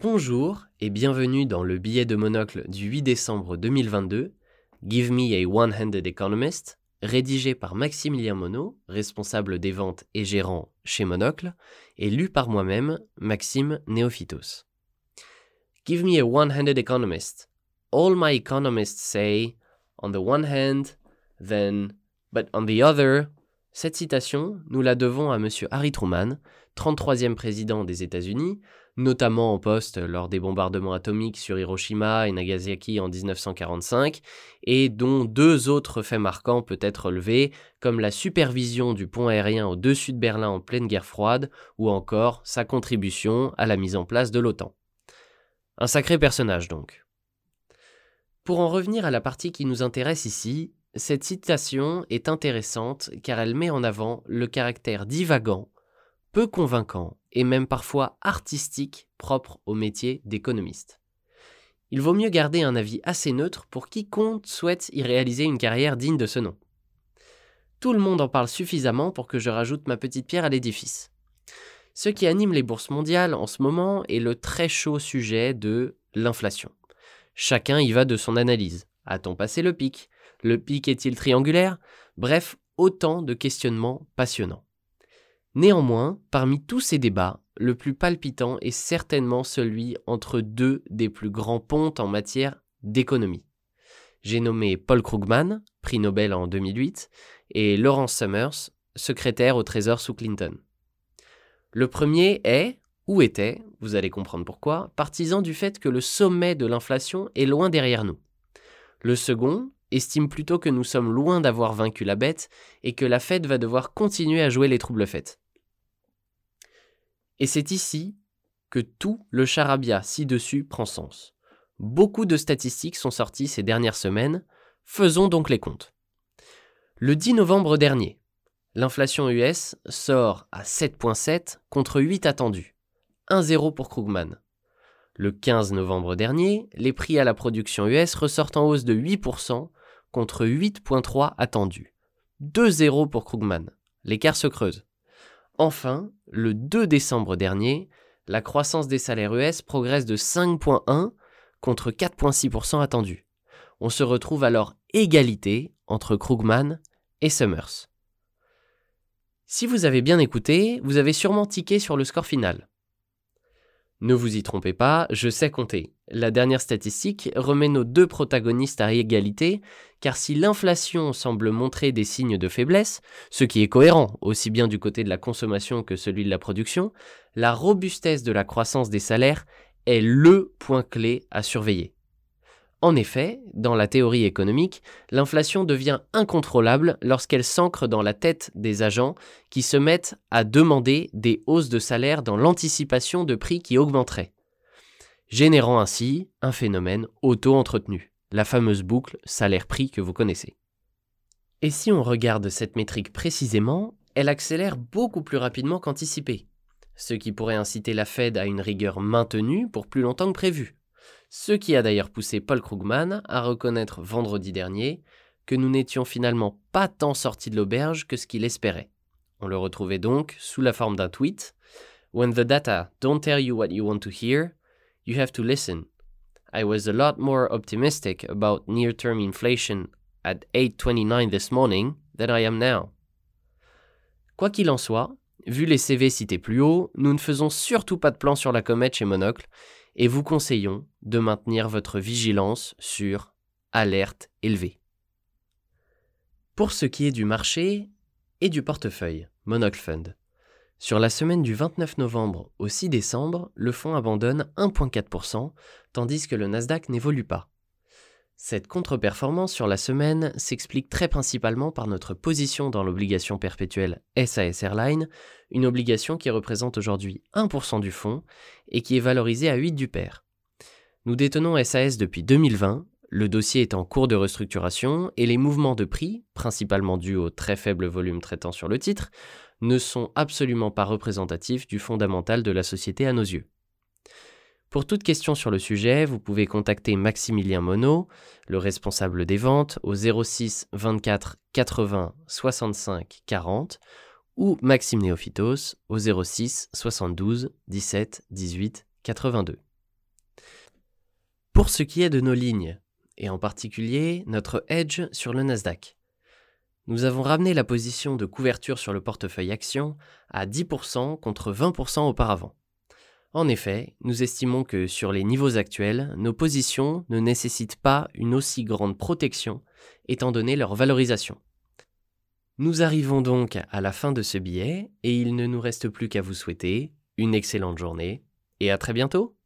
Bonjour et bienvenue dans le billet de monocle du 8 décembre 2022, Give Me a One-Handed Economist, rédigé par Maximilien Monod, responsable des ventes et gérant chez Monocle, et lu par moi-même, Maxime Néophytos. Give me a one-handed economist. All my economists say, on the one hand, then, but on the other. Cette citation, nous la devons à M. Harry Truman, 33e président des États-Unis, notamment en poste lors des bombardements atomiques sur Hiroshima et Nagasaki en 1945, et dont deux autres faits marquants peuvent être relevés, comme la supervision du pont aérien au-dessus de Berlin en pleine guerre froide, ou encore sa contribution à la mise en place de l'OTAN. Un sacré personnage donc. Pour en revenir à la partie qui nous intéresse ici, cette citation est intéressante car elle met en avant le caractère divagant, peu convaincant et même parfois artistique propre au métier d'économiste. Il vaut mieux garder un avis assez neutre pour quiconque souhaite y réaliser une carrière digne de ce nom. Tout le monde en parle suffisamment pour que je rajoute ma petite pierre à l'édifice. Ce qui anime les bourses mondiales en ce moment est le très chaud sujet de l'inflation. Chacun y va de son analyse. A-t-on passé le pic? Le pic est-il triangulaire? Bref, autant de questionnements passionnants. Néanmoins, parmi tous ces débats, le plus palpitant est certainement celui entre deux des plus grands pontes en matière d'économie. J'ai nommé Paul Krugman, prix Nobel en 2008, et Lawrence Summers, secrétaire au Trésor sous Clinton. Le premier est, ou était, vous allez comprendre pourquoi, partisan du fait que le sommet de l'inflation est loin derrière nous. Le second estime plutôt que nous sommes loin d'avoir vaincu la bête et que la Fed va devoir continuer à jouer les troubles faites. Et c'est ici que tout le charabia ci-dessus prend sens. Beaucoup de statistiques sont sorties ces dernières semaines, faisons donc les comptes. Le 10 novembre dernier, l'inflation US sort à 7,7 contre 8 attendus. 1-0 pour Krugman. Le 15 novembre dernier, les prix à la production US ressortent en hausse de 8% contre 8,3 attendus. 2-0 pour Krugman. L'écart se creuse. Enfin, le 2 décembre dernier, la croissance des salaires US progresse de 5,1 contre 4,6% attendu. On se retrouve alors égalité entre Krugman et Summers. Si vous avez bien écouté, vous avez sûrement tiqué sur le score final. Ne vous y trompez pas, je sais compter. La dernière statistique remet nos deux protagonistes à égalité, car si l'inflation semble montrer des signes de faiblesse, ce qui est cohérent aussi bien du côté de la consommation que celui de la production, la robustesse de la croissance des salaires est LE point clé à surveiller. En effet, dans la théorie économique, l'inflation devient incontrôlable lorsqu'elle s'ancre dans la tête des agents qui se mettent à demander des hausses de salaire dans l'anticipation de prix qui augmenteraient, générant ainsi un phénomène auto-entretenu, la fameuse boucle salaire-prix que vous connaissez. Et si on regarde cette métrique précisément, elle accélère beaucoup plus rapidement qu'anticipé, ce qui pourrait inciter la Fed à une rigueur maintenue pour plus longtemps que prévu ce qui a d'ailleurs poussé Paul Krugman à reconnaître vendredi dernier que nous n'étions finalement pas tant sortis de l'auberge que ce qu'il espérait. On le retrouvait donc sous la forme d'un tweet When the data don't tell you what you want to hear, you have to listen. I was a lot more optimistic about near term inflation at 8.29 this morning than I am now. Quoi qu'il en soit, vu les CV cités plus haut, nous ne faisons surtout pas de plan sur la comète chez Monocle et vous conseillons de maintenir votre vigilance sur alerte élevée. Pour ce qui est du marché et du portefeuille, Monocle Fund. Sur la semaine du 29 novembre au 6 décembre, le fonds abandonne 1,4%, tandis que le Nasdaq n'évolue pas. Cette contre-performance sur la semaine s'explique très principalement par notre position dans l'obligation perpétuelle SAS Airline, une obligation qui représente aujourd'hui 1% du fonds et qui est valorisée à 8 du pair. Nous détenons SAS depuis 2020, le dossier est en cours de restructuration et les mouvements de prix, principalement dus au très faible volume traitant sur le titre, ne sont absolument pas représentatifs du fondamental de la société à nos yeux. Pour toute question sur le sujet, vous pouvez contacter Maximilien Monod, le responsable des ventes, au 06 24 80 65 40 ou Maxime Néophytos au 06 72 17 18 82. Pour ce qui est de nos lignes, et en particulier notre hedge sur le Nasdaq, nous avons ramené la position de couverture sur le portefeuille action à 10% contre 20% auparavant. En effet, nous estimons que sur les niveaux actuels, nos positions ne nécessitent pas une aussi grande protection étant donné leur valorisation. Nous arrivons donc à la fin de ce billet et il ne nous reste plus qu'à vous souhaiter une excellente journée et à très bientôt.